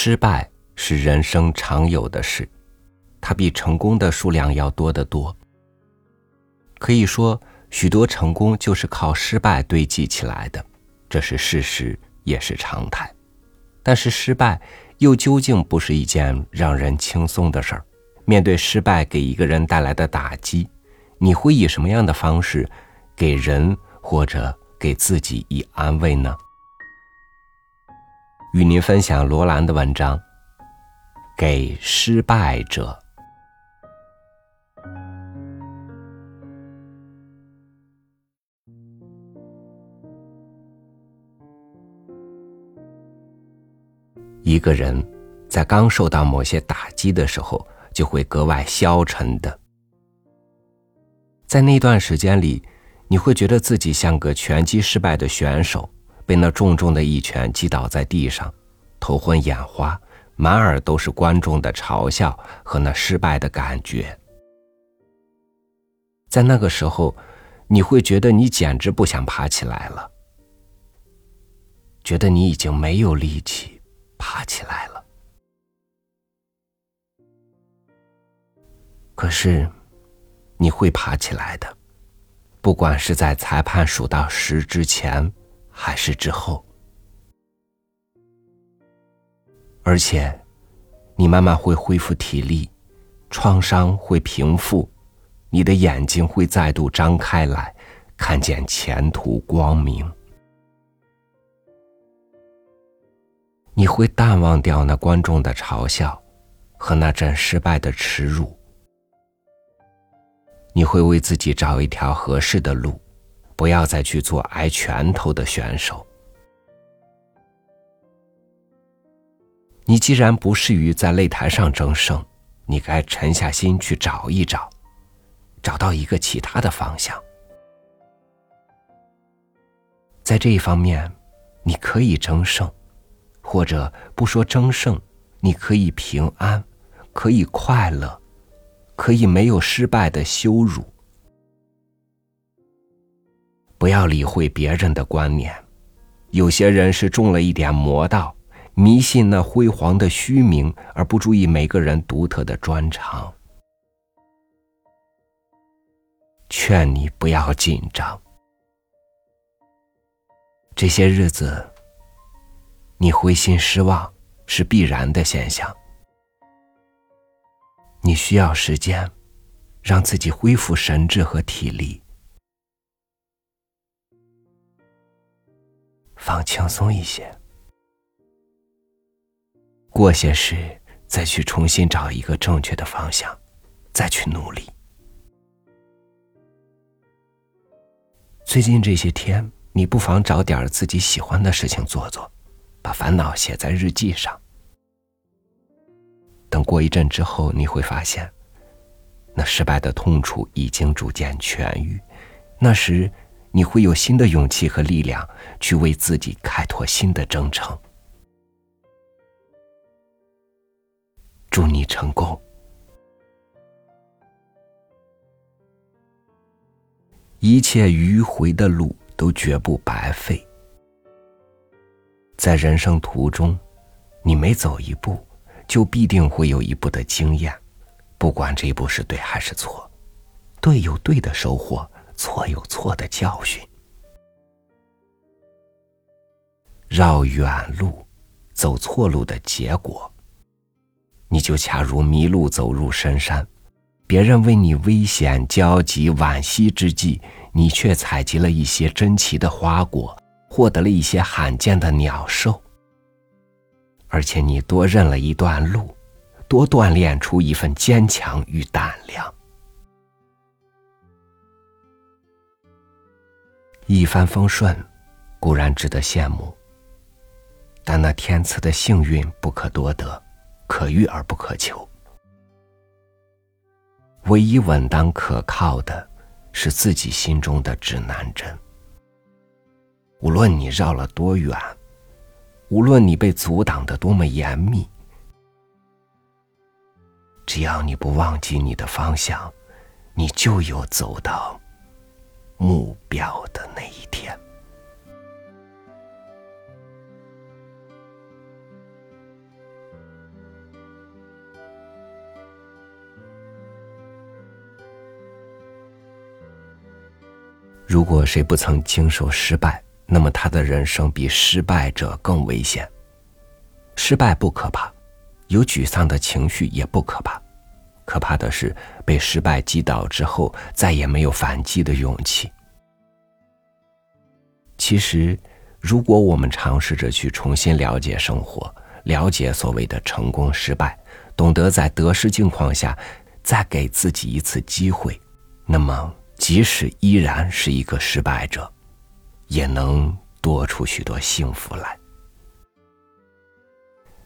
失败是人生常有的事，它比成功的数量要多得多。可以说，许多成功就是靠失败堆积起来的，这是事实，也是常态。但是，失败又究竟不是一件让人轻松的事儿。面对失败给一个人带来的打击，你会以什么样的方式给人或者给自己以安慰呢？与您分享罗兰的文章《给失败者》。一个人在刚受到某些打击的时候，就会格外消沉的。在那段时间里，你会觉得自己像个拳击失败的选手，被那重重的一拳击倒在地上，头昏眼花，满耳都是观众的嘲笑和那失败的感觉。在那个时候，你会觉得你简直不想爬起来了，觉得你已经没有力气。爬起来了，可是你会爬起来的，不管是在裁判数到十之前，还是之后。而且，你慢慢会恢复体力，创伤会平复，你的眼睛会再度张开来，看见前途光明。你会淡忘掉那观众的嘲笑，和那阵失败的耻辱。你会为自己找一条合适的路，不要再去做挨拳头的选手。你既然不适于在擂台上争胜，你该沉下心去找一找，找到一个其他的方向。在这一方面，你可以争胜。或者不说争胜，你可以平安，可以快乐，可以没有失败的羞辱。不要理会别人的观念，有些人是中了一点魔道，迷信那辉煌的虚名，而不注意每个人独特的专长。劝你不要紧张，这些日子。你灰心失望是必然的现象，你需要时间，让自己恢复神智和体力，放轻松一些，过些时再去重新找一个正确的方向，再去努力。最近这些天，你不妨找点自己喜欢的事情做做。把烦恼写在日记上，等过一阵之后，你会发现，那失败的痛楚已经逐渐痊愈。那时，你会有新的勇气和力量去为自己开拓新的征程。祝你成功，一切迂回的路都绝不白费。在人生途中，你每走一步，就必定会有一步的经验，不管这一步是对还是错，对有对的收获，错有错的教训。绕远路，走错路的结果，你就恰如迷路走入深山，别人为你危险、焦急、惋惜之际，你却采集了一些珍奇的花果。获得了一些罕见的鸟兽，而且你多认了一段路，多锻炼出一份坚强与胆量。一帆风顺固然值得羡慕，但那天赐的幸运不可多得，可遇而不可求。唯一稳当可靠的，是自己心中的指南针。无论你绕了多远，无论你被阻挡的多么严密，只要你不忘记你的方向，你就有走到如果谁不曾经受失败，那么他的人生比失败者更危险。失败不可怕，有沮丧的情绪也不可怕，可怕的是被失败击倒之后再也没有反击的勇气。其实，如果我们尝试着去重新了解生活，了解所谓的成功失败，懂得在得失境况下再给自己一次机会，那么即使依然是一个失败者。也能多出许多幸福来。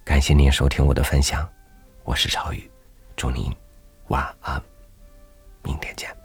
感谢您收听我的分享，我是朝宇，祝您晚安，明天见。